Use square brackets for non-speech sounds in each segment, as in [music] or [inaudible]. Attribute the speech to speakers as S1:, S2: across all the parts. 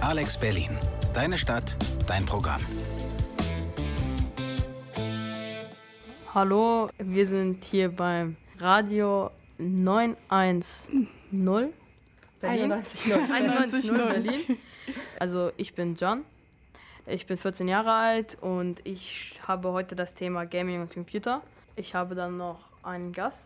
S1: Alex Berlin. Deine Stadt, dein Programm.
S2: Hallo, wir sind hier beim Radio 910 Berlin.
S3: 91.0.
S2: 91.0 Berlin. Also ich bin John, ich bin 14 Jahre alt und ich habe heute das Thema Gaming und Computer. Ich habe dann noch einen Gast.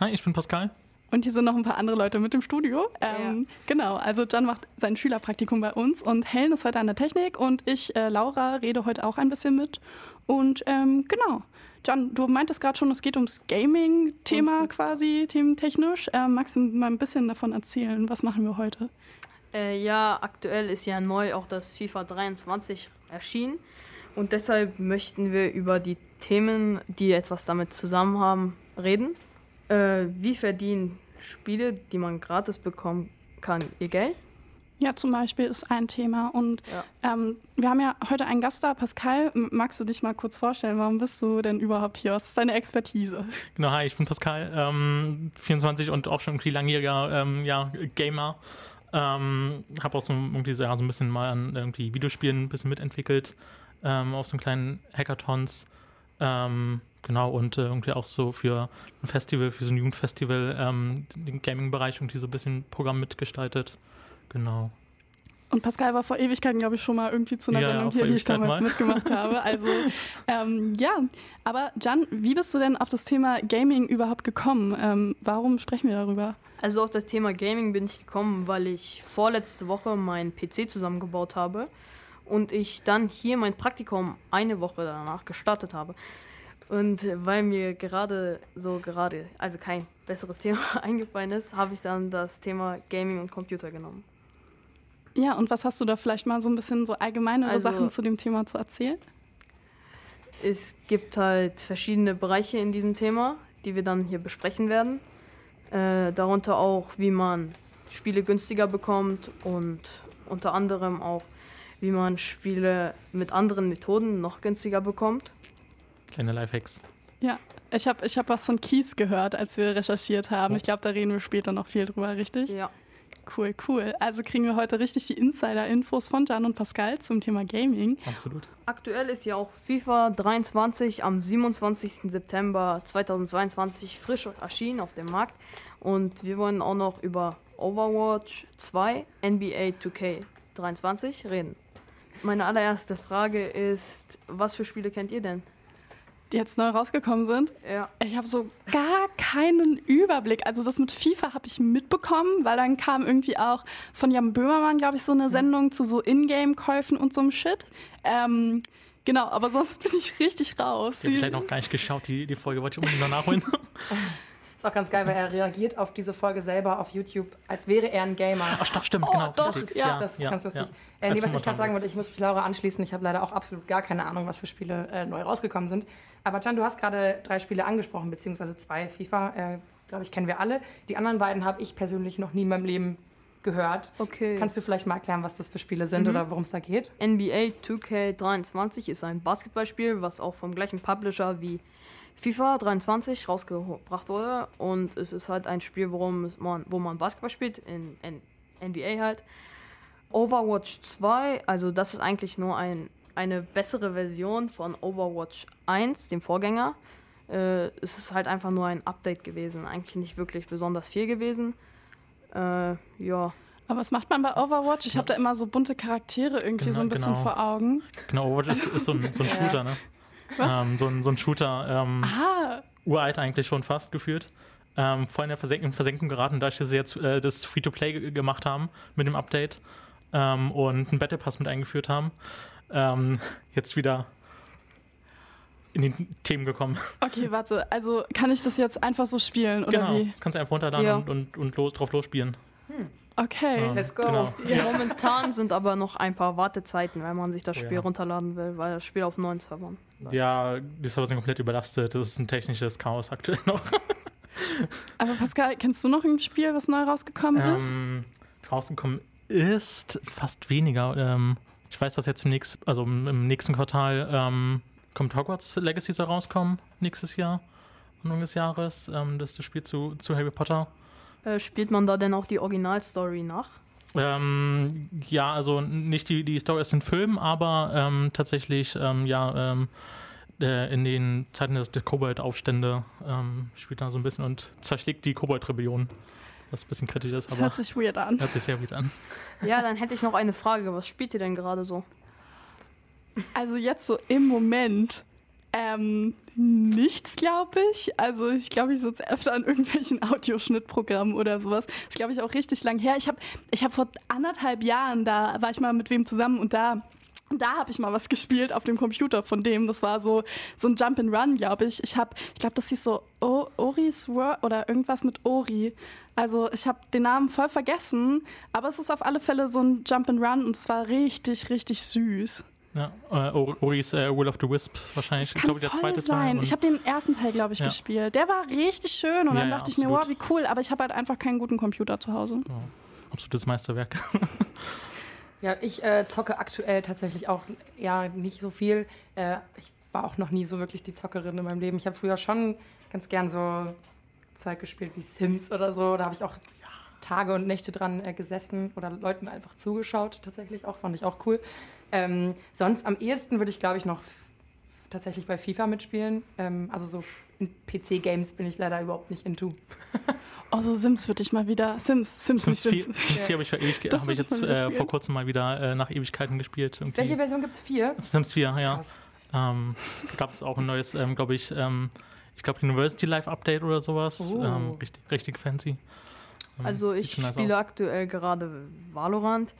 S4: Hi, ich bin Pascal.
S3: Und hier sind noch ein paar andere Leute mit im Studio. Ähm, Genau, also John macht sein Schülerpraktikum bei uns und Helen ist heute an der Technik und ich, äh, Laura, rede heute auch ein bisschen mit. Und ähm, genau, John, du meintest gerade schon, es geht ums Gaming-Thema quasi, thementechnisch. Ähm, magst du mal ein bisschen davon erzählen? Was machen wir heute?
S2: Äh, ja, aktuell ist ja neu auch das FIFA 23 erschienen und deshalb möchten wir über die Themen, die etwas damit zusammen haben, reden. Äh, wie verdienen Spiele, die man gratis bekommen kann, ihr Geld?
S3: Ja, zum Beispiel ist ein Thema. Und
S2: Ja.
S3: ähm, wir haben ja heute einen Gast da, Pascal. Magst du dich mal kurz vorstellen? Warum bist du denn überhaupt hier? Was ist deine Expertise?
S4: Genau, hi, ich bin Pascal, ähm, 24 und auch schon irgendwie langjähriger ähm, ja, Gamer. Ähm, habe auch so irgendwie so, ja, so ein bisschen mal an irgendwie Videospielen ein bisschen mitentwickelt, ähm, auf so kleinen Hackathons. Ähm, genau, und äh, irgendwie auch so für ein Festival, für so ein Jugendfestival, ähm, den Gaming-Bereich irgendwie so ein bisschen Programm mitgestaltet. Genau.
S3: Und Pascal war vor Ewigkeiten, glaube ich, schon mal irgendwie zu einer
S4: Ja,
S3: Sendung hier, die ich damals
S4: mal.
S3: mitgemacht habe. Also [laughs] ähm, ja, aber Jan, wie bist du denn auf das Thema Gaming überhaupt gekommen? Ähm, warum sprechen wir darüber?
S2: Also auf das Thema Gaming bin ich gekommen, weil ich vorletzte Woche meinen PC zusammengebaut habe und ich dann hier mein Praktikum eine Woche danach gestartet habe. Und weil mir gerade so gerade, also kein besseres [laughs] Thema eingefallen ist, habe ich dann das Thema Gaming und Computer genommen.
S3: Ja, und was hast du da vielleicht mal so ein bisschen so allgemeinere
S2: Also-
S3: Sachen zu dem Thema zu erzählen?
S2: Es gibt halt verschiedene Bereiche in diesem Thema, die wir dann hier besprechen werden. Äh, darunter auch, wie man Spiele günstiger bekommt und unter anderem auch, wie man Spiele mit anderen Methoden noch günstiger bekommt.
S4: Kleine Lifehacks.
S3: Ja, ich habe ich hab was von Keys gehört, als wir recherchiert haben. Ich glaube, da reden wir später noch viel drüber, richtig?
S2: Ja.
S3: Cool, cool. Also kriegen wir heute richtig die Insider-Infos von Jan und Pascal zum Thema Gaming.
S4: Absolut.
S2: Aktuell ist ja auch FIFA 23 am 27. September 2022 frisch erschienen auf dem Markt. Und wir wollen auch noch über Overwatch 2, NBA 2K23 reden. Meine allererste Frage ist, was für Spiele kennt ihr denn?
S3: Die jetzt neu rausgekommen sind.
S2: Ja.
S3: Ich habe so gar keinen Überblick. Also das mit FIFA habe ich mitbekommen, weil dann kam irgendwie auch von Jan Böhmermann, glaube ich, so eine Sendung zu so Ingame-Käufen und so einem Shit. Ähm, genau, aber sonst bin ich richtig raus.
S4: Habe ich leider noch gar nicht geschaut, die, die Folge wollte ich unbedingt noch nachholen. [laughs]
S5: Ist auch ganz geil, weil er reagiert auf diese Folge selber auf YouTube, als wäre er ein Gamer.
S4: Ach, doch, stimmt,
S3: Oh,
S4: genau.
S3: doch,
S4: richtig.
S3: ja.
S5: das ist
S4: ja,
S5: ganz lustig.
S4: ja.
S5: Äh, nee, was ich gerade sagen wollte, ich muss mich Laura anschließen. Ich habe leider auch absolut gar keine Ahnung, was für Spiele äh, neu rausgekommen sind. Aber Can, du hast gerade drei Spiele angesprochen, beziehungsweise zwei. FIFA, äh, glaube ich, kennen wir alle. Die anderen beiden habe ich persönlich noch nie in meinem Leben gehört.
S2: Okay.
S5: Kannst du vielleicht mal erklären, was das für Spiele sind oder worum es da geht?
S2: NBA 2K23 ist ein Basketballspiel, was auch vom gleichen Publisher wie FIFA 23 rausgebracht wurde. Und es ist halt ein Spiel, worum man, wo man Basketball spielt, in, in NBA halt. Overwatch 2, also das ist eigentlich nur ein, eine bessere Version von Overwatch 1, dem Vorgänger. Äh, es ist halt einfach nur ein Update gewesen, eigentlich nicht wirklich besonders viel gewesen. Äh, ja.
S3: Aber was macht man bei Overwatch? Ich habe da immer so bunte Charaktere irgendwie
S4: Genau,
S3: so ein bisschen
S4: genau.
S3: vor Augen.
S4: Genau, Overwatch ist, ist so ein, so ein [laughs] Shooter, ne? Ähm, so, ein, so ein Shooter, ähm,
S3: Ah,
S4: uralt eigentlich schon fast gefühlt. Ähm, voll in der Versenk in Versenkung geraten, da sie jetzt äh, das Free-to-Play ge- gemacht haben mit dem Update ähm, und einen Battle Pass mit eingeführt haben. Ähm, jetzt wieder in die Themen gekommen.
S3: okay, warte. Also kann ich das jetzt einfach so spielen oder
S4: genau,
S3: wie?
S4: das kannst du einfach runterladen
S2: Ja.
S4: und, und, und los, drauf losspielen.
S3: Okay.
S4: Ähm,
S5: Let's go.
S4: Genau.
S2: Ja. Momentan sind aber noch ein paar Wartezeiten, wenn man sich das
S4: Oh
S2: Spiel
S4: ja.
S2: runterladen will, weil das Spiel auf neuen Servern.
S4: Ja, die Server sind komplett überlastet. Das ist ein technisches Chaos aktuell [laughs] noch.
S3: Aber Pascal, kennst du noch ein Spiel, was neu rausgekommen ist?
S4: ähm, rausgekommen ist fast weniger. Ähm, ich weiß, dass jetzt im nächsten, also im im nächsten Quartal ähm, kommt Hogwarts Legacy soll rauskommen, nächstes Jahr, Anfang des Jahres. Ähm, das ist das Spiel zu, zu Harry Potter.
S2: Äh, spielt man da denn auch die Originalstory nach?
S4: Ähm, ja, also nicht die, die Story aus den Filmen, aber ähm, tatsächlich, ähm, ja, ähm, äh, in den Zeiten des, der Kobold-Aufstände ähm, spielt er so ein bisschen und zerschlägt die Kobold-Rebellion. Was ein bisschen kritisch ist,
S3: Das
S4: aber
S3: hört sich weird an.
S4: hört sich sehr gut an.
S2: Ja, dann hätte ich noch eine Frage. Was spielt ihr denn gerade so?
S3: Also jetzt so im Moment ähm, nichts, glaube ich. Also ich glaube, ich sitze öfter an irgendwelchen [laughs] Audioschnittprogrammen oder sowas. Das ist, glaube ich, auch richtig lang her. Ich habe ich hab vor anderthalb Jahren, da war ich mal mit wem zusammen und da da habe ich mal was gespielt auf dem Computer von dem. Das war so, so ein Jump and Run, glaube ich. Ich habe, ich glaube, das hieß so o Ori's World oder irgendwas mit Ori. Also ich habe den Namen voll vergessen, aber es ist auf alle Fälle so ein Jump and Run und es war richtig, richtig süß.
S4: Ja, äh, Ori's äh, Will of the Wisp wahrscheinlich.
S3: Das
S4: Ich
S3: kann
S4: glaube, der zweite
S3: sein.
S4: Teil.
S3: Ich habe den ersten Teil, glaube ich,
S4: Ja.
S3: gespielt. Der war richtig schön und
S4: Ja,
S3: dann
S4: ja,
S3: dachte ich mir, wow, wie cool. Aber ich habe halt einfach keinen guten Computer zu Hause.
S4: ja, absolutes Meisterwerk. [laughs]
S5: Ja, ich äh, zocke aktuell tatsächlich auch ja nicht so viel. Äh, ich war auch noch nie so wirklich die Zockerin in meinem Leben. Ich habe früher schon ganz gern so Zeug gespielt wie Sims oder so. Da habe ich auch Tage und Nächte dran äh, gesessen oder Leuten einfach zugeschaut. Tatsächlich auch, fand ich auch cool. Ähm, sonst am ehesten würde ich, glaube ich, noch tatsächlich bei FIFA mitspielen. Ähm, also so in PC-Games bin ich leider überhaupt nicht into.
S3: Oh, [laughs] so Sims würde ich mal wieder. Sims, Sims,
S4: Sims
S3: nicht
S4: 4,
S3: Sims.
S4: Sims 4 habe ich, vor ewig,
S3: Das
S4: hab ich jetzt äh, vor kurzem mal wieder äh, nach Ewigkeiten gespielt. Irgendwie.
S5: Welche Version gibt es? Vier?
S4: Sims 4, ja.
S5: Krass.
S4: Ähm, da gab es auch ein neues, ähm, glaube ich, ähm, ich glaube University Live Update oder sowas.
S5: Oh.
S4: Ähm, richtig, richtig fancy. Ähm,
S2: Also ich
S4: nice
S2: spiele
S4: aus.
S2: aktuell gerade Valorant.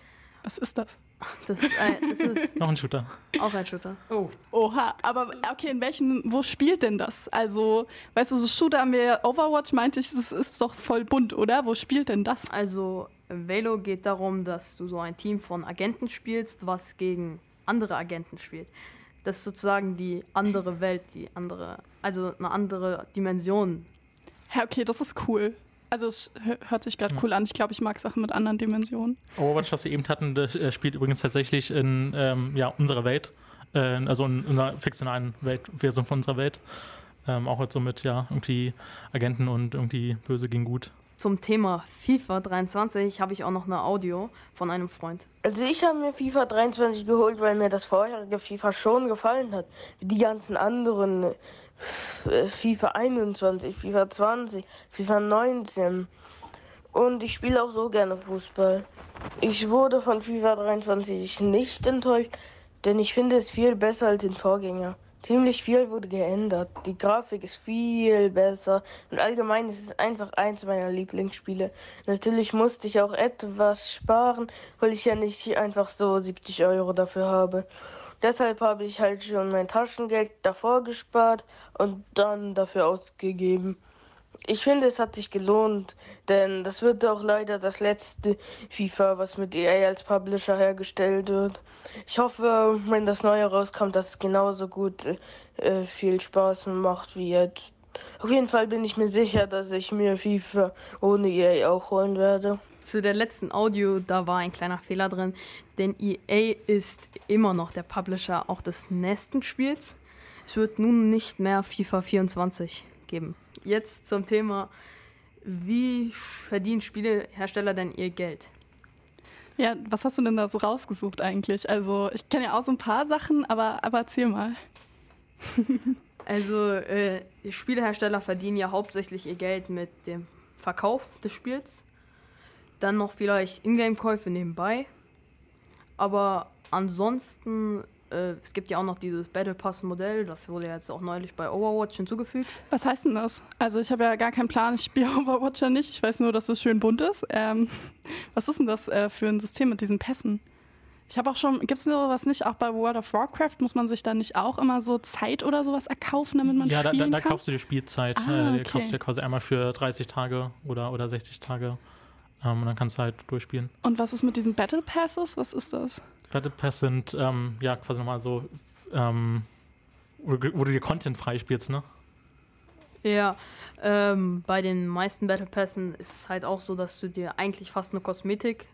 S3: Was ist das?
S2: Das ist, ein, das ist [laughs]
S4: Noch ein Shooter.
S2: auch ein Shooter.
S5: Oh,
S3: Oha, aber okay, in welchem, wo spielt denn das? Also, weißt du, so Shooter haben wir, Overwatch meinte ich, das ist doch voll bunt, oder? Wo spielt denn das?
S2: Also Valo geht darum, dass du so ein Team von Agenten spielst, was gegen andere Agenten spielt. Das ist sozusagen die andere Welt, die andere, also eine andere Dimension.
S3: Ja, okay, das ist cool. Also, es hö- hört sich gerade
S4: Ja.
S3: cool an. Ich glaube, ich mag Sachen mit anderen Dimensionen.
S4: Overwatch, was wir eben hatten, das äh, spielt übrigens tatsächlich in ähm, ja, unserer Welt. Äh, also in einer fiktionalen Welt, Version von unserer Welt. Ähm, auch jetzt so mit, ja, irgendwie Agenten und irgendwie böse gegen gut.
S2: Zum Thema FIFA 23 habe ich auch noch eine Audio von einem Freund.
S6: Also ich habe mir FIFA 23 geholt, weil mir das vorherige FIFA schon gefallen hat. Wie die ganzen anderen äh, FIFA 21, FIFA 20, FIFA 19. Und ich spiele auch so gerne Fußball. Ich wurde von FIFA 23 nicht enttäuscht, denn ich finde es viel besser als den Vorgänger. Ziemlich viel wurde geändert. Die Grafik ist viel besser und allgemein ist es einfach eins meiner Lieblingsspiele. Natürlich musste ich auch etwas sparen, weil ich ja nicht einfach so 70 Euro dafür habe. Deshalb habe ich halt schon mein Taschengeld davor gespart und dann dafür ausgegeben. Ich finde, es hat sich gelohnt, denn das wird auch leider das letzte FIFA, was mit EA als Publisher hergestellt wird. Ich hoffe, wenn das neue rauskommt, dass es genauso gut äh, viel Spaß macht wie jetzt. Auf jeden Fall bin ich mir sicher, dass ich mir FIFA ohne EA auch holen werde.
S2: Zu der letzten Audio, da war ein kleiner Fehler drin, denn EA ist immer noch der Publisher auch des nächsten Spiels. Es wird nun nicht mehr FIFA 24 geben. Jetzt zum Thema, wie verdienen Spielehersteller denn ihr Geld?
S3: Ja, was hast du denn da so rausgesucht eigentlich? Also, ich kenne ja auch so ein paar Sachen, aber, aber erzähl mal. [laughs]
S2: Also, äh, die Spielehersteller verdienen ja hauptsächlich ihr Geld mit dem Verkauf des Spiels. Dann noch vielleicht Ingame-Käufe nebenbei. Aber ansonsten, äh, es gibt ja auch noch dieses Battle Pass-Modell, das wurde ja jetzt auch neulich bei Overwatch hinzugefügt.
S3: Was heißt denn das? Also, ich habe ja gar keinen Plan, ich spiele [laughs] Overwatch ja nicht. Ich weiß nur, dass es schön bunt ist. Ähm, was ist denn das äh, für ein System mit diesen Pässen? Ich habe auch schon, gibt es sowas nicht auch bei World of Warcraft? Muss man sich da nicht auch immer so Zeit oder sowas erkaufen, damit man
S4: Ja, da, da,
S3: spielen
S4: da
S3: kann?
S4: kaufst du dir Spielzeit.
S3: Ah,
S4: äh, die
S3: okay.
S4: kaufst du dir quasi einmal für 30 Tage oder, oder 60 Tage. Ähm, und dann kannst du halt durchspielen.
S3: Und was ist mit diesen Battle Passes? Was ist das?
S4: Battle Pass sind ähm, ja quasi nochmal so, ähm, wo, du- wo du dir Content freispielst, ne?
S2: Ja, ähm, bei den meisten Battle Passen ist es halt auch so, dass du dir eigentlich fast nur Kosmetik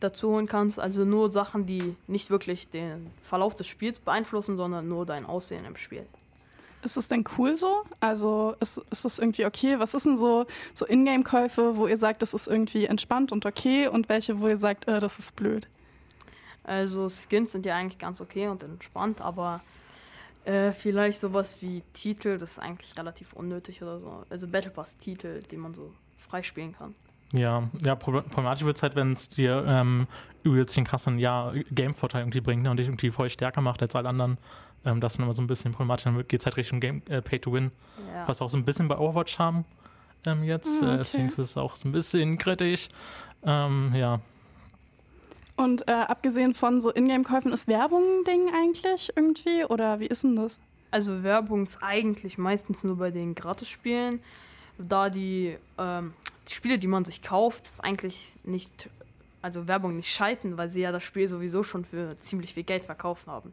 S2: dazu holen kannst. Also nur Sachen, die nicht wirklich den Verlauf des Spiels beeinflussen, sondern nur dein Aussehen im Spiel.
S3: ist es denn cool so? Also ist, ist das irgendwie okay? Was ist denn so, so Ingame-Käufe, wo ihr sagt, das ist irgendwie entspannt und okay und welche, wo ihr sagt, äh, das ist blöd?
S2: Also Skins sind ja eigentlich ganz okay und entspannt, aber äh, vielleicht sowas wie Titel, das ist eigentlich relativ unnötig oder so. Also Battle Pass-Titel, die man so freispielen kann.
S4: Ja, ja, problematisch wird es halt, wenn es dir ähm, übelst den krassen ja, Game-Vorteil irgendwie bringt ne, und dich irgendwie voll stärker macht als alle anderen. Ähm, das ist immer so ein bisschen problematisch. Dann geht es halt Richtung Game äh, Pay to Win,
S2: Ja.
S4: was auch so ein bisschen bei Overwatch haben ähm, jetzt.
S3: Ah,
S4: Äh,
S3: okay.
S4: deswegen ist es auch so ein bisschen kritisch. Ähm, ja,
S3: Und äh, abgesehen von so Ingame-Käufen, ist Werbung ein Ding eigentlich irgendwie? Oder wie ist denn das?
S2: Also Werbung ist eigentlich meistens nur bei den Gratis-Spielen, da die, ähm, Spiele, die man sich kauft, ist eigentlich nicht, also Werbung nicht schalten, weil sie ja das Spiel sowieso schon für ziemlich viel Geld verkauft haben.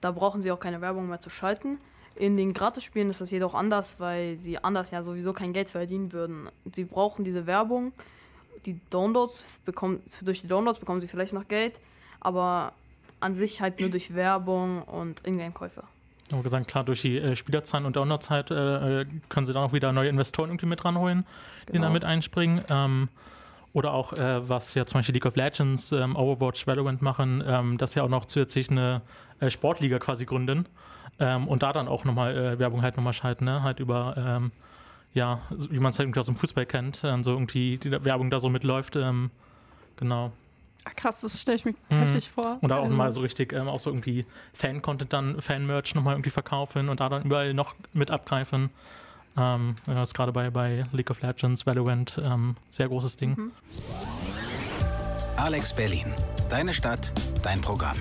S2: Da brauchen sie auch keine Werbung mehr zu schalten. In den Gratis-Spielen ist das jedoch anders, weil sie anders ja sowieso kein Geld verdienen würden. Sie brauchen diese Werbung. Die Downloads bekommen, durch die Downloads bekommen sie vielleicht noch Geld, aber an sich halt nur durch Werbung und Ingame-Käufe.
S4: Aber gesagt, klar, durch die äh, Spielerzahlen und Downloadzeit äh, äh, können sie dann auch wieder neue Investoren irgendwie mit ranholen, die
S2: Genau.
S4: da mit einspringen. Ähm, oder auch, äh, was ja zum Beispiel League of Legends, ähm, Overwatch, Valorant machen, ähm, dass ja auch noch zusätzlich eine äh, Sportliga quasi gründen ähm, und da dann auch nochmal äh, Werbung halt nochmal schalten, ne? halt über, ähm, ja, wie man es halt irgendwie aus dem Fußball kennt, ähm, so irgendwie die Werbung da so mitläuft. Ähm, genau.
S3: Ach, krass, das stelle ich mir
S4: Mhm.
S3: heftig vor.
S4: Und da auch
S3: Also-
S4: mal so richtig, ähm, auch so irgendwie Fan-Content dann, Fan-Merch nochmal irgendwie verkaufen und da dann überall noch mit abgreifen. Ähm, das ist gerade bei, bei League of Legends, Valorant, ähm, sehr großes Ding.
S2: Mhm.
S1: Alex Berlin. Deine Stadt, dein Programm.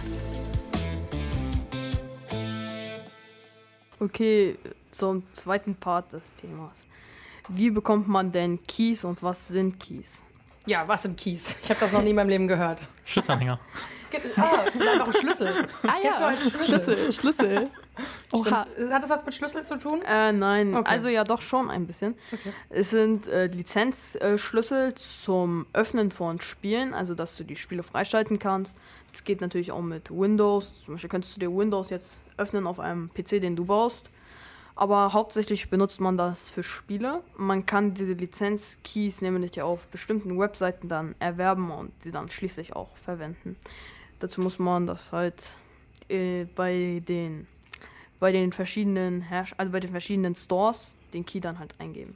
S2: Okay, zum zweiten Part des Themas. Wie bekommt man denn Keys und was sind Keys?
S5: Ja, was sind Keys? Ich habe das noch nie in meinem Leben gehört.
S4: Schlüsselanhänger. [laughs]
S5: Ah, einfach ein Schlüssel.
S3: Ah ja, Schlüssel, [laughs] Schlüssel. Oha.
S5: Hat das was mit Schlüssel zu tun?
S2: Äh, nein,
S5: Okay.
S2: also ja doch schon ein bisschen.
S5: Okay.
S2: Es sind äh, Lizenzschlüssel zum Öffnen von Spielen, also dass du die Spiele freischalten kannst. Das geht natürlich auch mit Windows. Zum Beispiel könntest du dir Windows jetzt öffnen auf einem PC, den du baust. Aber hauptsächlich benutzt man das für Spiele. Man kann diese Lizenzkeys nämlich auf bestimmten Webseiten dann erwerben und sie dann schließlich auch verwenden. Dazu muss man das halt äh, bei den bei den verschiedenen Herrsch also bei den verschiedenen Stores den Key dann halt eingeben.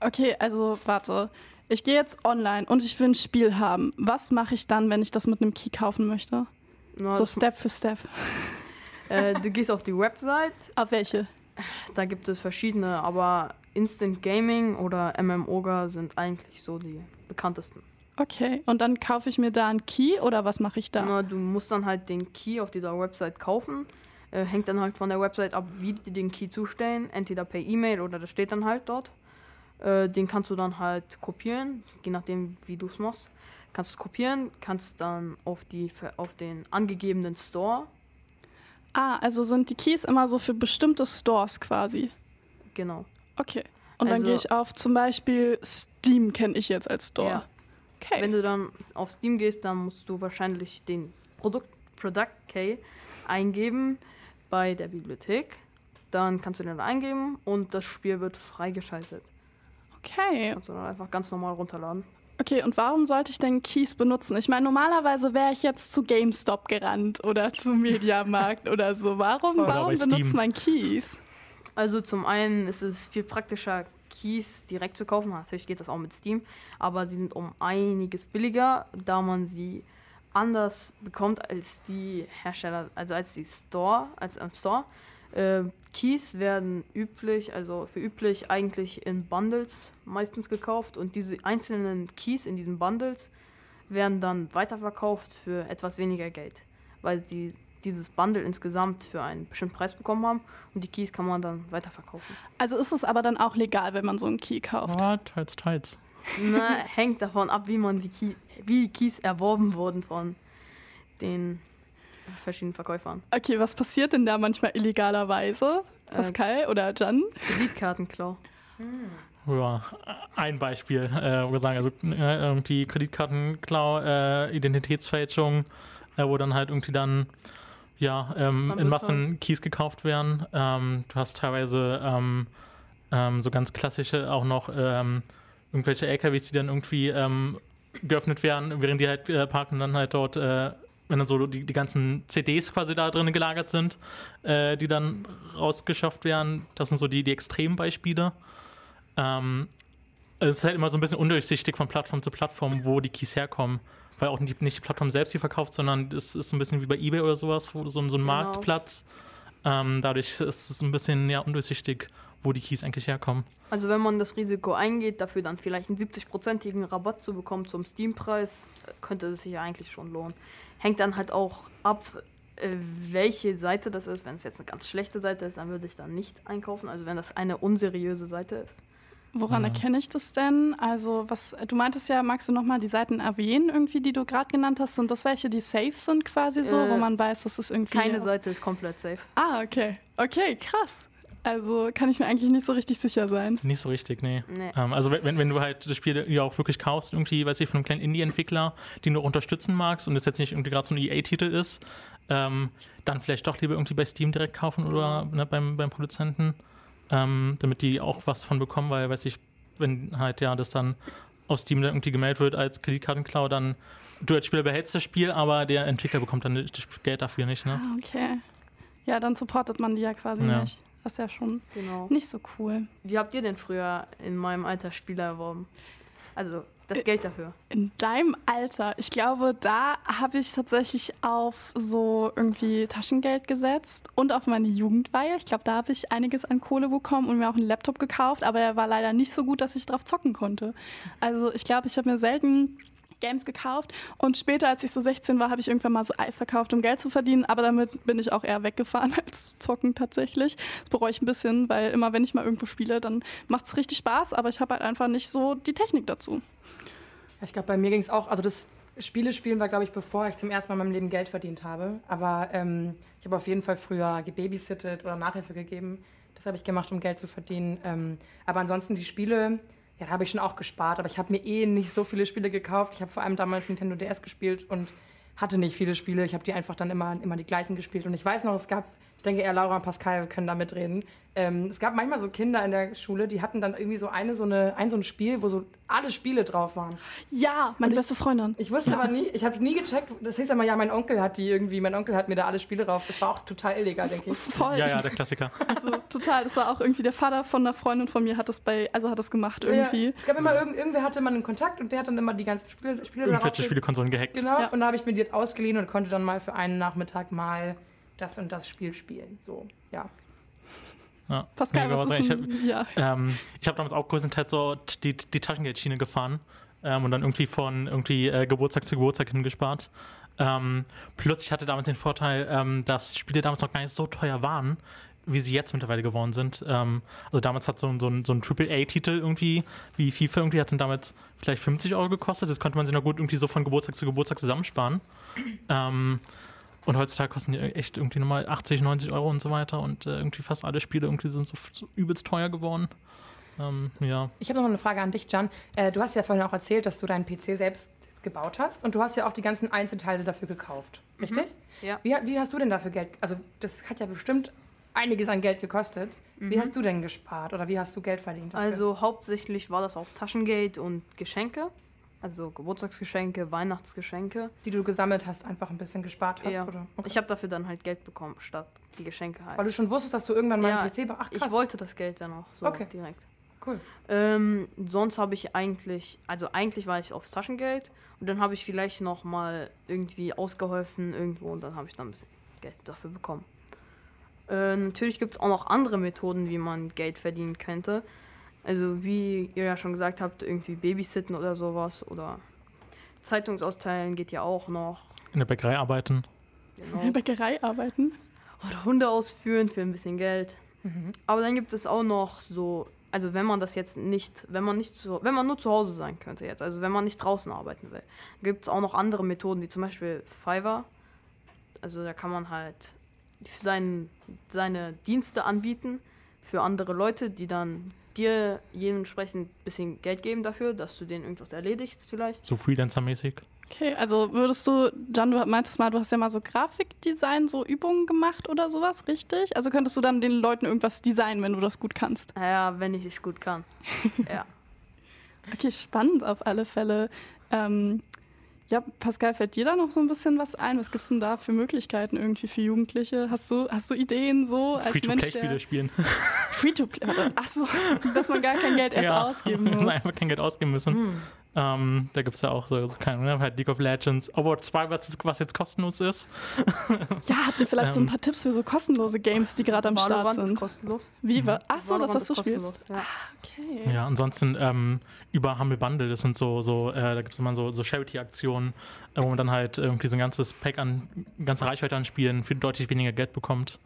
S3: Okay, also warte. Ich gehe jetzt online und ich will ein Spiel haben. Was mache ich dann, wenn ich das mit einem Key kaufen möchte?
S2: Na,
S3: so Step für Step.
S2: Äh, du gehst auf die Website, [laughs]
S3: Auf welche?
S2: da gibt es verschiedene, aber Instant Gaming oder MMOGA sind eigentlich so die bekanntesten.
S3: Okay, und dann kaufe ich mir da einen Key oder was mache ich da?
S2: Na, du musst dann halt den Key auf dieser Website kaufen. Äh, hängt dann halt von der Website ab, wie die den Key zustellen. Entweder per E-Mail oder das steht dann halt dort. Äh, den kannst du dann halt kopieren, je nachdem, wie du es machst. Kannst du kopieren, kannst dann auf, die, auf den angegebenen Store,
S3: Ah, also sind die Keys immer so für bestimmte Stores quasi.
S2: genau.
S3: Okay. Und dann
S2: Also-
S3: gehe ich auf zum Beispiel Steam, kenne ich jetzt als Store.
S2: Ja.
S3: Okay.
S2: Wenn du dann auf Steam gehst, dann musst du wahrscheinlich den Produkt, Product Key eingeben bei der Bibliothek. Dann kannst du den eingeben und das Spiel wird freigeschaltet. Das
S3: okay.
S2: kannst du dann einfach ganz normal runterladen.
S3: Okay, und warum sollte ich denn Keys benutzen? Ich meine, normalerweise wäre ich jetzt zu GameStop gerannt oder [laughs] zu Mediamarkt oder so. Warum,
S4: Oder
S3: warum benutzt man Keys?
S2: Also zum einen ist es viel praktischer, Keys direkt zu kaufen. Natürlich geht das auch mit Steam, aber sie sind um einiges billiger, da man sie anders bekommt als die Hersteller, also als die Store, als am Store. Äh, Keys werden üblich, also für üblich eigentlich in Bundles meistens gekauft und diese einzelnen Keys in diesen Bundles werden dann weiterverkauft für etwas weniger Geld, weil sie dieses Bundle insgesamt für einen bestimmten Preis bekommen haben und die Keys kann man dann weiterverkaufen.
S3: Also ist es aber dann auch legal, wenn man so einen Key kauft.
S4: Ja, teils, teils.
S2: Na, [laughs] hängt davon ab, wie man die Key, wie die Keys erworben wurden von den verschiedenen Verkäufern.
S3: Okay, was passiert denn da manchmal illegalerweise?
S2: Äh,
S3: Pascal oder Jan?
S2: Kreditkartenklau.
S4: Ja, ein Beispiel, äh, wo wir sagen, also äh, irgendwie Kreditkartenklau, äh, Identitätsfälschung, äh, wo dann halt irgendwie dann ja, ähm, in Massen Keys gekauft werden. Ähm, du hast teilweise ähm, ähm, so ganz klassische auch noch ähm, irgendwelche LKWs, die dann irgendwie ähm, geöffnet werden, während die halt äh, parken und dann halt dort, äh, wenn dann so die, die ganzen CDs quasi da drin gelagert sind, äh, die dann rausgeschafft werden. Das sind so die, die extremen Beispiele. Ähm, es ist halt immer so ein bisschen undurchsichtig von Plattform zu Plattform, wo die Keys herkommen. Weil auch nicht, nicht die Plattform selbst die verkauft, sondern es ist so ein bisschen wie bei Ebay oder sowas, wo so, so ein
S2: Genau.
S4: Marktplatz. Ähm, dadurch ist es ein bisschen ja, undurchsichtig, wo die Keys eigentlich herkommen.
S2: Also wenn man das Risiko eingeht, dafür dann vielleicht einen 70-prozentigen Rabatt zu bekommen zum Steampreis, könnte es sich ja eigentlich schon lohnen. Hängt dann halt auch ab, äh, welche Seite das ist. Wenn es jetzt eine ganz schlechte Seite ist, dann würde ich dann nicht einkaufen. Also wenn das eine unseriöse Seite ist.
S3: Woran
S4: Ja.
S3: erkenne ich das denn? Also, was du meintest ja, magst du nochmal die Seiten erwähnen, irgendwie, die du gerade genannt hast? Sind das welche, die safe sind quasi so,
S2: Äh,
S3: wo man weiß, dass es irgendwie.
S2: Keine Seite ist komplett safe.
S3: Ah, okay. Okay, krass. Also kann ich mir eigentlich nicht so richtig sicher sein.
S4: Nicht so richtig, nee.
S2: Nee.
S4: Ähm, also wenn, wenn- wenn du halt das Spiel ja auch wirklich kaufst, irgendwie, weiß ich, von einem kleinen Indie-Entwickler, den du auch unterstützen magst und es jetzt nicht irgendwie gerade so ein EA-Titel ist, ähm, dann vielleicht doch lieber irgendwie bei Steam direkt kaufen oder ne, beim, beim Produzenten, ähm, damit die auch was von bekommen, weil, weiß ich, wenn halt ja das dann auf Steam dann irgendwie gemeldet wird als Kreditkartenklau, dann du als Spieler behältst das Spiel, aber der Entwickler bekommt dann das Geld dafür nicht, ne?
S3: Ah, okay. Ja, dann supportet man die ja quasi
S4: Ja.
S3: nicht. Das ist ja schon
S2: Genau.
S3: nicht so cool.
S2: Wie habt ihr denn früher in meinem Alter Spiele erworben? Also das Geld dafür.
S3: In deinem Alter, ich glaube, da habe ich tatsächlich auf so irgendwie Taschengeld gesetzt und auf meine Jugendweihe. Ich glaube, da habe ich einiges an Kohle bekommen und mir auch einen Laptop gekauft, aber der war leider nicht so gut, dass ich drauf zocken konnte. Also ich glaube, ich habe mir selten Games gekauft und später, als ich so 16 war, habe ich irgendwann mal so Eis verkauft, um Geld zu verdienen, aber damit bin ich auch eher weggefahren [laughs] als zocken tatsächlich. Das bereue ich ein bisschen, weil immer wenn ich mal irgendwo spiele, dann macht es richtig Spaß, aber ich habe halt einfach nicht so die Technik dazu.
S5: Ja, Ich glaube, bei mir ging es auch, also das Spiele spielen war, glaube ich, bevor ich zum ersten Mal in meinem Leben Geld verdient habe. Aber ähm, ich habe auf jeden Fall früher gebabysittet oder Nachhilfe gegeben. Das habe ich gemacht, um Geld zu verdienen. Ähm, aber ansonsten die Spiele, ja, da habe ich schon auch gespart. Aber ich habe mir eh nicht so viele Spiele gekauft. Ich habe vor allem damals Nintendo DS gespielt und hatte nicht viele Spiele. Ich habe die einfach dann immer, immer die gleichen gespielt. Und ich weiß noch, es gab, denke eher Laura und Pascal können da mitreden. Ähm, es gab manchmal so Kinder in der Schule, die hatten dann irgendwie so eine so eine ein so ein Spiel, wo so alle Spiele drauf waren.
S3: Ja, meine
S5: ich-
S3: beste Freundin.
S5: Ich wusste aber nie, ich habe nie gecheckt. Das hieß immer, ja, mein Onkel hat die irgendwie, mein Onkel hat mir da alle Spiele drauf. Das war auch total illegal, denke ich.
S3: Voll.
S4: Ja, ja, der Klassiker. [laughs]
S3: Also total. Das war auch irgendwie der Vater von einer Freundin von mir hat das bei, also hat das gemacht irgendwie.
S5: Ja, es gab immer irgend, irgendwer hatte man einen Kontakt und der hat dann immer die ganzen Spiele, Spiele
S4: Irgendwelche Spielekonsolen gehackt.
S5: Genau,
S3: Ja.
S5: und da habe ich mir die ausgeliehen und konnte dann mal für einen Nachmittag mal das und das Spiel spielen. So, ja.
S4: Ja. [laughs]
S3: Pascal,
S4: Nee,
S3: was ist
S4: ich hab-
S3: ein, ja.
S4: Ähm, habe damals auch größtenteils so die, die Taschengeldschiene gefahren ähm, und dann irgendwie von irgendwie äh, Geburtstag zu Geburtstag hingespart. Ähm, plus ich hatte damals den Vorteil, ähm, dass Spiele damals noch gar nicht so teuer waren, wie sie jetzt mittlerweile geworden sind. Ähm, also damals hat so, ein- so ein, so ein AAA-Titel irgendwie, wie FIFA irgendwie, hat dann damals vielleicht 50 Euro gekostet. Das konnte man sich noch gut irgendwie so von Geburtstag zu Geburtstag zusammensparen. Ähm, und heutzutage kosten die echt irgendwie nochmal 80, 90 Euro und so weiter. Und äh, irgendwie fast alle Spiele irgendwie sind so, so übelst teuer geworden. Ähm, ja.
S5: Ich habe noch eine Frage an dich, Jan. Äh, du hast ja vorhin auch erzählt, dass du deinen PC selbst gebaut hast und du hast ja auch die ganzen Einzelteile dafür gekauft, richtig?
S2: Ja.
S5: Wie, wie hast du denn dafür Geld? Also das hat ja bestimmt einiges an Geld gekostet. Wie hast du denn gespart oder wie hast du Geld verdient? Dafür?
S2: Also hauptsächlich war das auch Taschengeld und Geschenke. Also Geburtstagsgeschenke, Weihnachtsgeschenke.
S5: die du gesammelt hast, einfach ein bisschen gespart hast,
S2: Ja.
S5: oder? Okay.
S2: Ich habe dafür dann halt Geld bekommen, statt die Geschenke halt.
S5: Weil du schon wusstest, dass du irgendwann mal
S2: Ja,
S5: einen PC ba- Ach, krass.
S2: ich wollte das Geld dann auch so
S5: Okay.
S2: direkt.
S5: Cool.
S2: Ähm, sonst habe ich eigentlich, also eigentlich war ich aufs Taschengeld und dann habe ich vielleicht noch mal irgendwie ausgeholfen irgendwo und dann habe ich dann ein bisschen Geld dafür bekommen. Äh, natürlich gibt es auch noch andere Methoden, wie man Geld verdienen könnte. Also wie ihr ja schon gesagt habt, irgendwie Babysitten oder sowas oder Zeitungsausteilen geht ja auch noch.
S4: In der Bäckerei arbeiten.
S3: In
S2: Genau.
S3: der Bäckerei arbeiten.
S2: Oder Hunde ausführen für ein bisschen Geld.
S5: Mhm.
S2: Aber dann gibt es auch noch so, also wenn man das jetzt nicht, wenn man nicht so, wenn man nur zu Hause sein könnte jetzt, also wenn man nicht draußen arbeiten will, gibt es auch noch andere Methoden, wie zum Beispiel Fiverr. Also da kann man halt sein, seine Dienste anbieten für andere Leute, die dann dir dementsprechend ein bisschen Geld geben dafür, dass du denen irgendwas erledigst vielleicht.
S4: So Freelancer-mäßig.
S3: Okay, also würdest du, Jan, du meinst mal, du hast ja mal so Grafikdesign, so Übungen gemacht oder sowas, richtig? Also könntest du dann den Leuten irgendwas designen, wenn du das gut kannst?
S2: Naja, wenn ich es gut kann. [laughs] ja.
S3: Okay, spannend auf alle Fälle. Ähm, ja, Pascal, fällt dir da noch so ein bisschen was ein? Was gibt es denn da für Möglichkeiten irgendwie für Jugendliche? Hast du, hast du Ideen so als Mensch,
S4: Free-to-Play-Spiele spielen.
S3: Free-to-Play? Achso, dass man gar kein Geld erst
S4: ja.
S3: ausgeben [laughs] muss.
S4: Einfach kein Geld ausgeben müssen. Ähm, da gibt es ja auch so, so keine Ahnung, halt League of Legends, Overwatch 2, was, jetzt- was jetzt kostenlos ist.
S3: Ja, habt ihr vielleicht so ein
S4: Ähm,
S3: paar Tipps für so kostenlose Games, die gerade am Start
S2: Valorant ist
S3: sind?
S2: kostenlos.
S3: Wie war? Achso, das
S2: Valorant
S3: hast du
S2: ist
S3: spielst.
S2: Ja.
S3: Okay.
S4: Ja, ansonsten ähm, über Humble Bundle, das sind so, so äh, da gibt es immer so, so Charity-Aktionen, äh, wo man dann halt irgendwie so ein ganzes Pack an, ganze Reichweite an Spielen für deutlich weniger Geld bekommt.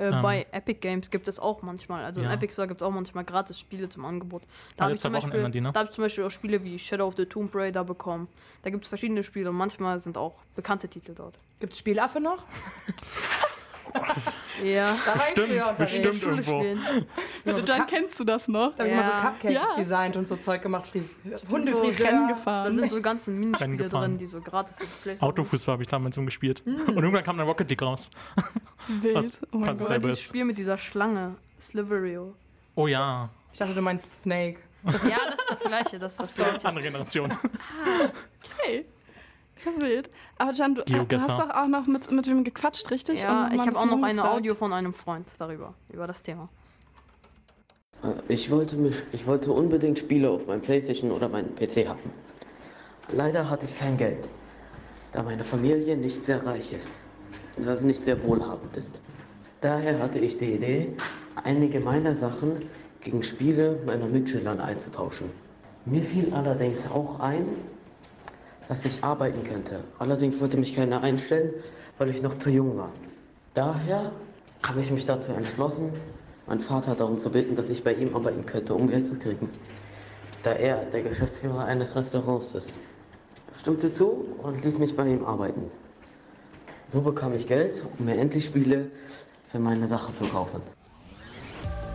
S2: Äh,
S4: Ähm.
S2: bei Epic Games gibt es auch manchmal, also
S4: Ja.
S2: im Epic Store gibt es auch manchmal gratis Spiele zum Angebot. Da habe ich, zum Beispiel-
S4: die, ne?
S2: da hab ich zum Beispiel auch Spiele wie Shadow of the Tomb Raider bekommen. Da gibt es verschiedene Spiele und manchmal sind auch bekannte Titel dort.
S5: Gibt es Spielaffe noch? [laughs]
S2: Ja.
S5: Da war ich
S4: Bestimmt,
S5: unterwegs.
S4: bestimmt.
S2: Schule
S4: irgendwo.
S2: spielen.
S5: Immer so
S3: Dann
S5: Cup-
S3: kennst du das noch?
S5: Da habe ich immer so
S2: Ja.
S5: Cupcakes
S3: Ja.
S5: designt und so Zeug gemacht. Fries
S3: Rennen
S5: Hundefriseur.
S3: gefahren.
S2: Da sind so ganze Minispiele drin, die so gratis sind.
S4: Autofußball habe ich damals so gespielt.
S2: Hm.
S4: Und irgendwann kam dann Rocket League raus.
S3: Wild.
S4: Was-
S3: oh mein Gott.
S4: Ist.
S2: Spiel mit dieser Schlange, Sliverio.
S4: Oh ja,
S5: Ich dachte, du meinst Snake.
S2: ja, das ist das gleiche. Das ist das gleiche.
S4: andere Generation.
S3: Okay. Ja, [laughs] wild. Aber Jan, du, du
S4: Geogesser.
S3: hast doch auch noch mit, mit wem gequatscht, richtig?
S2: Ja,
S3: Und
S2: ich
S3: ein
S2: habe auch noch eine
S3: rumgefragt.
S2: Audio von einem Freund darüber, über das Thema.
S7: Ich wollte, mich, ich wollte unbedingt Spiele auf meinem Playstation oder meinem PC haben. Leider hatte ich kein Geld, da meine Familie nicht sehr reich ist, also nicht sehr wohlhabend ist. Daher hatte ich die Idee, einige meiner Sachen gegen Spiele meiner Mitschülern einzutauschen. Mir fiel allerdings auch ein, dass ich arbeiten könnte. Allerdings wollte mich keiner einstellen, weil ich noch zu jung war. Daher habe ich mich dazu entschlossen, meinen Vater darum zu bitten, dass ich bei ihm arbeiten könnte, um Geld zu kriegen. Da er der Geschäftsführer eines Restaurants ist. Stimmte zu und ließ mich bei ihm arbeiten. So bekam ich Geld, um mir endlich Spiele für meine Sache zu kaufen.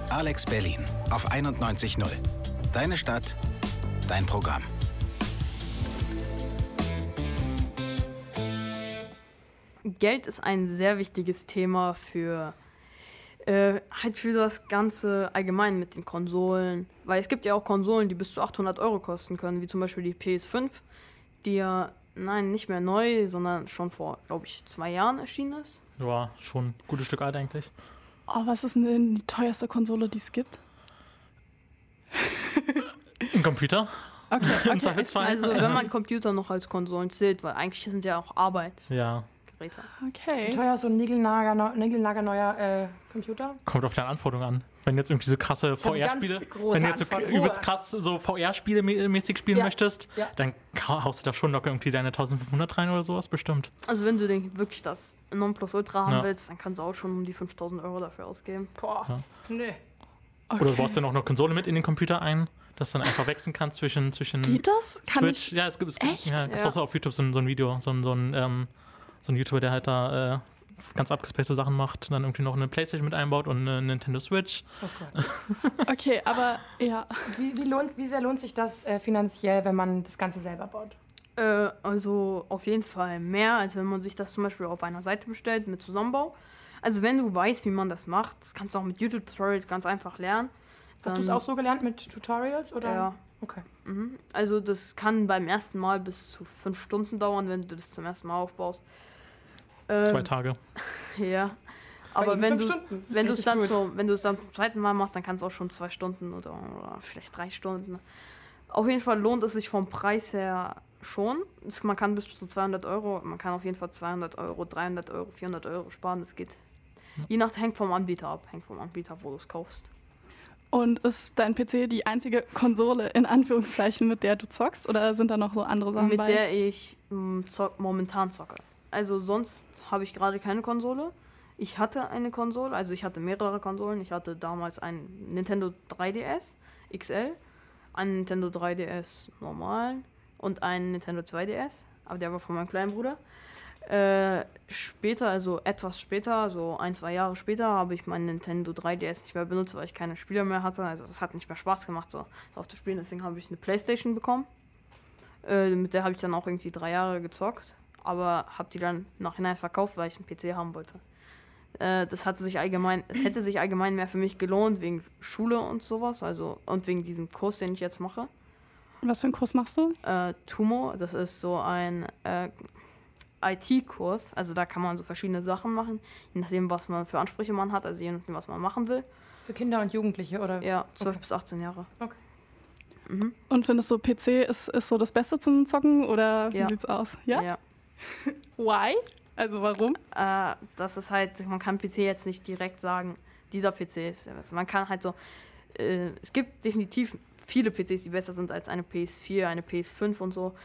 S1: Alex Berlin auf 91.0. Deine Stadt, dein Programm.
S2: Geld ist ein sehr wichtiges Thema für äh, halt für das Ganze allgemein mit den Konsolen. Weil es gibt ja auch Konsolen, die bis zu 800 Euro kosten können, wie zum Beispiel die PS5, die ja, nein, nicht mehr neu, sondern schon vor, glaube ich, zwei Jahren erschienen ist.
S4: Ja, schon ein gutes Stück alt eigentlich.
S3: Oh, was ist denn die teuerste Konsole, die es gibt?
S4: Ein Computer?
S3: Okay, [laughs] okay.
S2: Also wenn man Computer noch als Konsolen zählt, weil eigentlich sind ja auch Arbeitsgeräte.
S4: Ja,
S3: okay.
S5: Wie teuer ist so ein niegelnagelneuer niegelnagelneuer, äh, Computer?
S4: kommt auf deine Anforderungen an. Wenn du jetzt irgendwie so krasse VR-Spiele, wenn du jetzt so übelst krass so VR-Spiele mä- mäßig spielen
S5: Ja.
S4: möchtest,
S5: Ja.
S4: dann haust du da schon locker irgendwie deine 1500 rein oder sowas, bestimmt.
S2: Also wenn du den, wirklich das Nonplusultra haben
S4: Ja.
S2: willst, dann kannst du auch schon um die 5000 Euro dafür ausgeben.
S5: Boah,
S4: Ja.
S5: nee.
S4: Oder du baust dann noch eine Konsole mit in den Computer ein, dass du dann einfach wechseln kannst zwischen, zwischen
S3: Geht das? Kann
S4: Switch.
S3: ich.
S4: ja, es gibt es
S3: Echt?
S4: Ja, gibt's
S2: Ja.
S4: auch so auf YouTube so ein, so ein Video, so ein, so ein, ähm, so ein YouTuber, der halt da äh, ganz abgespacede Sachen macht, dann irgendwie noch eine Playstation mit einbaut und eine Nintendo Switch.
S5: Oh Gott. [laughs]
S3: Okay, aber ja.
S5: Wie, wie, lohnt, wie sehr lohnt sich das äh, finanziell, wenn man das Ganze selber baut?
S2: Äh, also auf jeden Fall mehr, als wenn man sich das zum Beispiel auf einer Seite bestellt mit Zusammenbau. Also wenn du weißt, wie man das macht, das kannst du auch mit YouTube-Tutorials ganz einfach lernen.
S5: Hast du es auch so gelernt mit Tutorials? Oder?
S2: Ja.
S5: Okay.
S2: Mhm. Also das kann beim ersten Mal bis zu fünf Stunden dauern, wenn du das zum ersten Mal aufbaust. Ähm,
S4: Zwei Tage. [laughs]
S2: Ja. Aber wenn du,
S5: Stunden.
S2: wenn du es dann so, wenn du es dann zum zweiten Mal machst, dann kann es auch schon zwei Stunden oder, oder vielleicht drei Stunden. Auf jeden Fall lohnt es sich vom Preis her schon. Es, man kann bis zu 200 Euro, man kann auf jeden Fall 200 Euro, 300 Euro, 400 Euro sparen. Das geht. Je nach hängt vom Anbieter ab, hängt vom Anbieter, wo du es kaufst.
S3: Und ist dein PC die einzige Konsole in Anführungszeichen, mit der du zockst? Oder sind da noch so andere Sachen
S2: mit
S3: bei?
S2: der ich mm, zock, momentan zocke. Also sonst habe ich gerade keine Konsole. Ich hatte eine Konsole, also ich hatte mehrere Konsolen. Ich hatte damals einen Nintendo 3DS XL, einen Nintendo 3DS normal und einen Nintendo 2DS, aber der war von meinem kleinen Bruder. Äh, später, also etwas später, so ein, zwei Jahre später, habe ich meinen Nintendo 3DS nicht mehr benutzt, weil ich keine Spiele mehr hatte. Also das hat nicht mehr Spaß gemacht, so drauf zu spielen. Deswegen habe ich eine Playstation bekommen. Äh, mit der habe ich dann auch irgendwie drei Jahre gezockt, aber habe die dann nachhinein verkauft, weil ich einen PC haben wollte. Äh, das hatte sich allgemein, es hätte sich allgemein mehr für mich gelohnt wegen Schule und sowas, also und wegen diesem Kurs, den ich jetzt mache.
S3: Was für einen Kurs machst du?
S2: Äh, Tumo, das ist so ein äh, IT-Kurs, also da kann man so verschiedene Sachen machen, je nachdem, was man für Ansprüche man hat, also je nachdem, was man machen will.
S5: Für Kinder und Jugendliche, oder?
S2: Ja, 12
S5: Okay.
S2: bis 18 Jahre.
S5: Okay.
S2: Mhm.
S3: Und findest du, PC ist, ist so das Beste zum Zocken oder wie
S2: Ja.
S3: sieht's aus? Ja?
S2: ja.
S3: Why? Also warum?
S2: Äh, das ist halt, man kann PC jetzt nicht direkt sagen, dieser PC ist beste. Man kann halt so, äh, es gibt definitiv viele PCs, die besser sind als eine PS4, eine PS5 und so,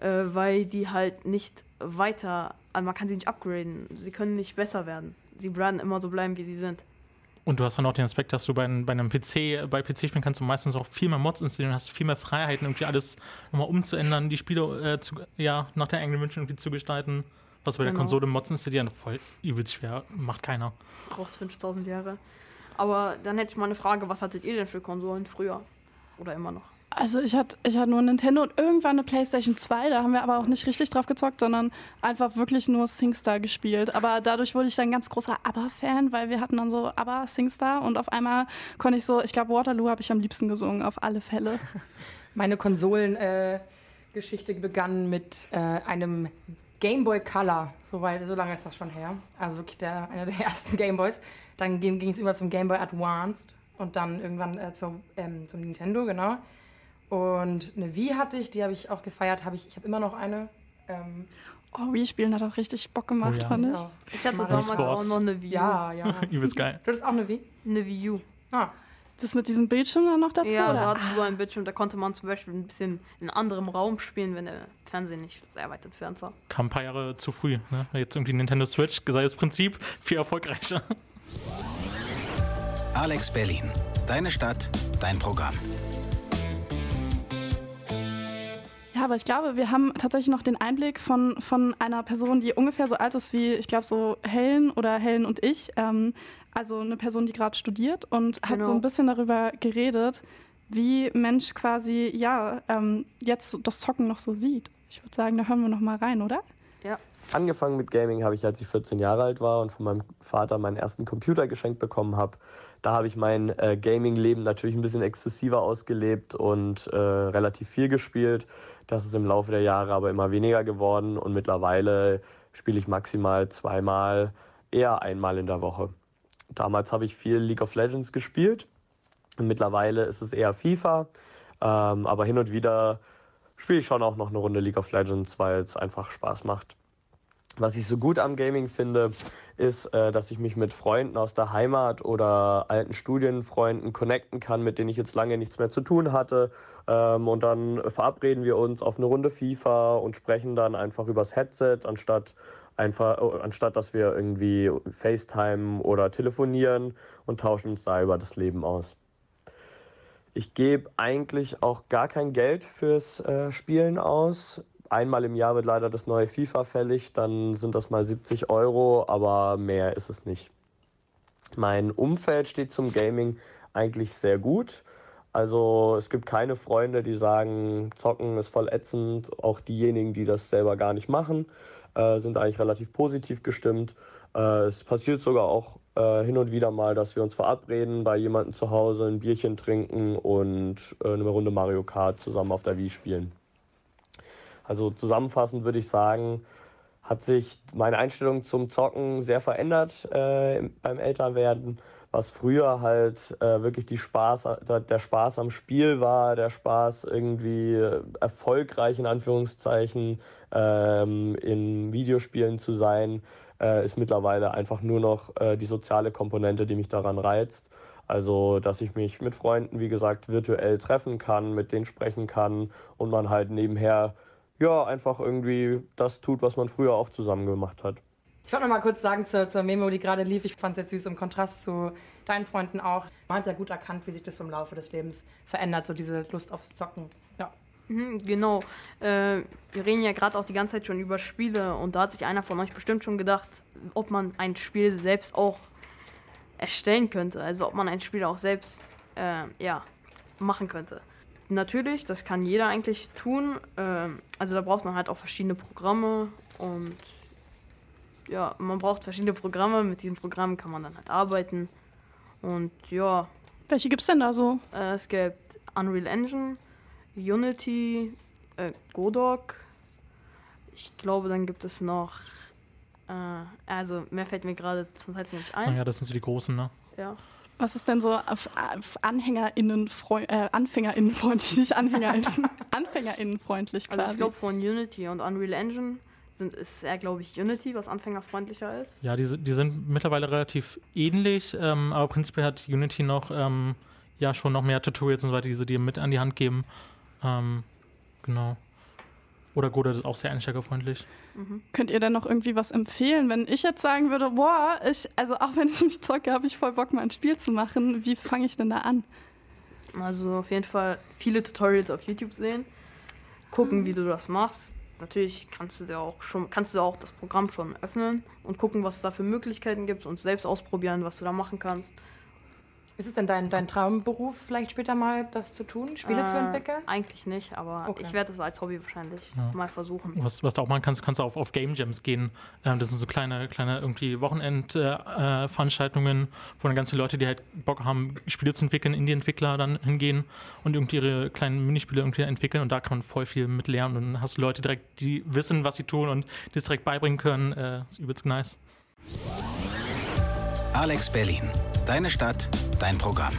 S2: äh, weil die halt nicht weiter, also man kann sie nicht upgraden, sie können nicht besser werden. Sie werden immer so bleiben, wie sie sind.
S4: Und du hast dann auch den Aspekt, dass du bei, bei einem PC, bei PC-Spielen kannst du meistens auch viel mehr Mods installieren, hast viel mehr Freiheiten, irgendwie alles nochmal umzuändern, die Spiele äh, zu, ja, nach der eigenen Wünschen irgendwie zu gestalten. Was bei der
S2: Genau.
S4: Konsole Mods installieren, voll übelst schwer, macht keiner.
S2: Braucht 5000 Jahre. Aber dann hätte ich mal eine Frage, was hattet ihr denn für Konsolen früher? Oder immer noch?
S3: Also ich hatte ich hatte nur Nintendo und irgendwann eine Playstation 2, da haben wir aber auch nicht richtig drauf gezockt, sondern einfach wirklich nur SingStar gespielt. Aber dadurch wurde ich dann ganz großer ABBA-Fan, weil wir hatten dann so ABBA, SingStar und auf einmal konnte ich so, ich glaube Waterloo habe ich am liebsten gesungen, auf alle Fälle. [laughs]
S5: Meine Konsolengeschichte begann mit äh, einem Game Boy Color. So, weit, so lange ist das schon her. Also wirklich der, einer der [laughs] ersten Game Boys. Dann ging es über zum Game Boy Advanced und dann irgendwann äh, zum, ähm, zum Nintendo, genau. Und eine Wii hatte ich, die habe ich auch gefeiert. Hab ich ich habe immer noch eine. Ähm,
S3: Oh, Wii spielen hat auch richtig Bock gemacht,
S4: Oh ja.
S3: fand ich.
S5: ja.
S2: Ich hatte
S5: Mal
S2: damals auch
S4: Sports.
S2: noch eine Wii U.
S5: ja, ja. [laughs]
S4: Übelst geil.
S5: Du hattest auch eine Wii?
S2: Eine Wii U.
S5: Ah,
S3: Das mit diesem Bildschirm dann noch dazu?
S2: Ja,
S3: oder?
S2: da hattest du so ein Bildschirm, da konnte man zum Beispiel ein bisschen in anderem Raum spielen, wenn der Fernseher nicht sehr weit entfernt war.
S4: Kam ein paar Jahre zu früh. Ne? Jetzt irgendwie Nintendo Switch, sei das Prinzip, [laughs] viel erfolgreicher.
S1: Alex Berlin. Deine Stadt, dein Programm.
S3: Aber ich glaube, wir haben tatsächlich noch den Einblick von, von einer Person, die ungefähr so alt ist wie, ich glaube, so Helen oder Helen und ich. Ähm, also eine Person, die gerade studiert und hat
S2: Genau.
S3: so ein bisschen darüber geredet, wie Mensch quasi, ja, ähm, jetzt das Zocken noch so sieht. Ich würde sagen, da hören wir noch mal rein, oder?
S8: Angefangen mit Gaming habe ich, als ich 14 Jahre alt war und von meinem Vater meinen ersten Computer geschenkt bekommen habe. Da habe ich mein äh, Gaming-Leben natürlich ein bisschen exzessiver ausgelebt und äh, relativ viel gespielt. Das ist im Laufe der Jahre aber immer weniger geworden und mittlerweile spiele ich maximal zweimal, eher einmal in der Woche. Damals habe ich viel League of Legends gespielt und mittlerweile ist es eher FIFA, ähm, aber hin und wieder spiele ich schon auch noch eine Runde League of Legends, weil es einfach Spaß macht. Was ich so gut am Gaming finde, ist, äh, dass ich mich mit Freunden aus der Heimat oder alten Studienfreunden connecten kann, mit denen ich jetzt lange nichts mehr zu tun hatte. Ähm, und dann verabreden wir uns auf eine Runde FIFA und sprechen dann einfach übers Headset, anstatt einfach, oh, anstatt dass wir irgendwie FaceTime oder telefonieren und tauschen uns da über das Leben aus. Ich gebe eigentlich auch gar kein Geld fürs äh, Spielen aus. Einmal im Jahr wird leider das neue FIFA fällig, dann sind das mal 70 Euro, aber mehr ist es nicht. Mein Umfeld steht zum Gaming eigentlich sehr gut. Also es gibt keine Freunde, die sagen, zocken ist voll ätzend. Auch diejenigen, die das selber gar nicht machen, äh, sind eigentlich relativ positiv gestimmt. Äh, es passiert sogar auch äh, hin und wieder mal, dass wir uns verabreden, bei jemandem zu Hause ein Bierchen trinken und äh, eine Runde Mario Kart zusammen auf der Wii spielen. Also zusammenfassend würde ich sagen, hat sich meine Einstellung zum Zocken sehr verändert äh, beim Älterwerden. Was früher halt äh, wirklich die Spaß, der Spaß am Spiel war, der Spaß irgendwie äh, erfolgreich in Anführungszeichen ähm, in Videospielen zu sein, äh, ist mittlerweile einfach nur noch äh, die soziale Komponente, die mich daran reizt. Also, dass ich mich mit Freunden, wie gesagt, virtuell treffen kann, mit denen sprechen kann und man halt nebenher ja einfach irgendwie das tut, was man früher auch zusammen gemacht hat.
S5: Ich wollte noch mal kurz sagen zur, zur Memo, die gerade lief. Ich fand es jetzt süß im Kontrast zu deinen Freunden auch. Man hat ja gut erkannt, wie sich das im Laufe des Lebens verändert, so diese Lust aufs Zocken. Ja.
S2: Mhm, genau. Äh, wir reden ja gerade auch die ganze Zeit schon über Spiele und da hat sich einer von euch bestimmt schon gedacht, ob man ein Spiel selbst auch erstellen könnte. Also ob man ein Spiel auch selbst äh, ja, machen könnte. Natürlich, das kann jeder eigentlich tun. Ähm, also da braucht man halt auch verschiedene Programme und ja, man braucht verschiedene Programme. Mit diesen Programmen kann man dann halt arbeiten. Und ja.
S3: Welche gibt es denn da so?
S2: Äh, es gibt Unreal Engine, Unity, äh, Godot. Ich glaube, dann gibt es noch. Äh, also, mehr fällt mir gerade zum Zeitpunkt nicht ein.
S4: Ja, das sind so die großen, ne?
S2: Ja.
S3: Was ist denn so AnhängerInnen, äh, AnfängerInnenfreundlich, nicht AnhängerInnen, [laughs] AnfängerInnenfreundlich quasi?
S2: Also ich glaube von Unity und Unreal Engine sind, ist eher, glaube ich, Unity, was anfängerfreundlicher ist.
S4: Ja, die, die sind mittlerweile relativ ähnlich, ähm, aber prinzipiell hat Unity noch ähm, ja schon noch mehr Tutorials und so weiter, die sie dir mit an die Hand geben. Ähm, genau. Oder Godot ist auch sehr einsteigerfreundlich.
S3: Mhm. Könnt ihr denn noch irgendwie was empfehlen? Wenn ich jetzt sagen würde, boah, ich, also auch wenn ich nicht zocke, habe ich voll Bock, mal ein Spiel zu machen. Wie fange ich denn da an?
S2: Also auf jeden Fall viele Tutorials auf YouTube sehen, gucken, mhm. wie du das machst. Natürlich kannst du dir auch schon, kannst du auch das Programm schon öffnen und gucken, was es da für Möglichkeiten gibt und selbst ausprobieren, was du da machen kannst.
S5: Ist es denn dein, dein Traumberuf, vielleicht später mal das zu tun, Spiele äh, zu entwickeln?
S2: Eigentlich nicht, aber okay. ich werde es als Hobby wahrscheinlich ja. mal versuchen.
S4: Was, was du auch machen kannst, kannst du auf, auf Game Jams gehen. Ähm, das sind so kleine, kleine irgendwie Wochenendveranstaltungen, äh, wo dann ganz viele Leute, die halt Bock haben, Spiele zu entwickeln, Indie-Entwickler dann hingehen und irgendwie ihre kleinen Minispiele irgendwie entwickeln und da kann man voll viel mit lernen. Und dann hast du Leute direkt, die wissen, was sie tun und die es direkt beibringen können. Äh, ist übelst nice.
S1: Alex Berlin. Deine Stadt, dein Programm.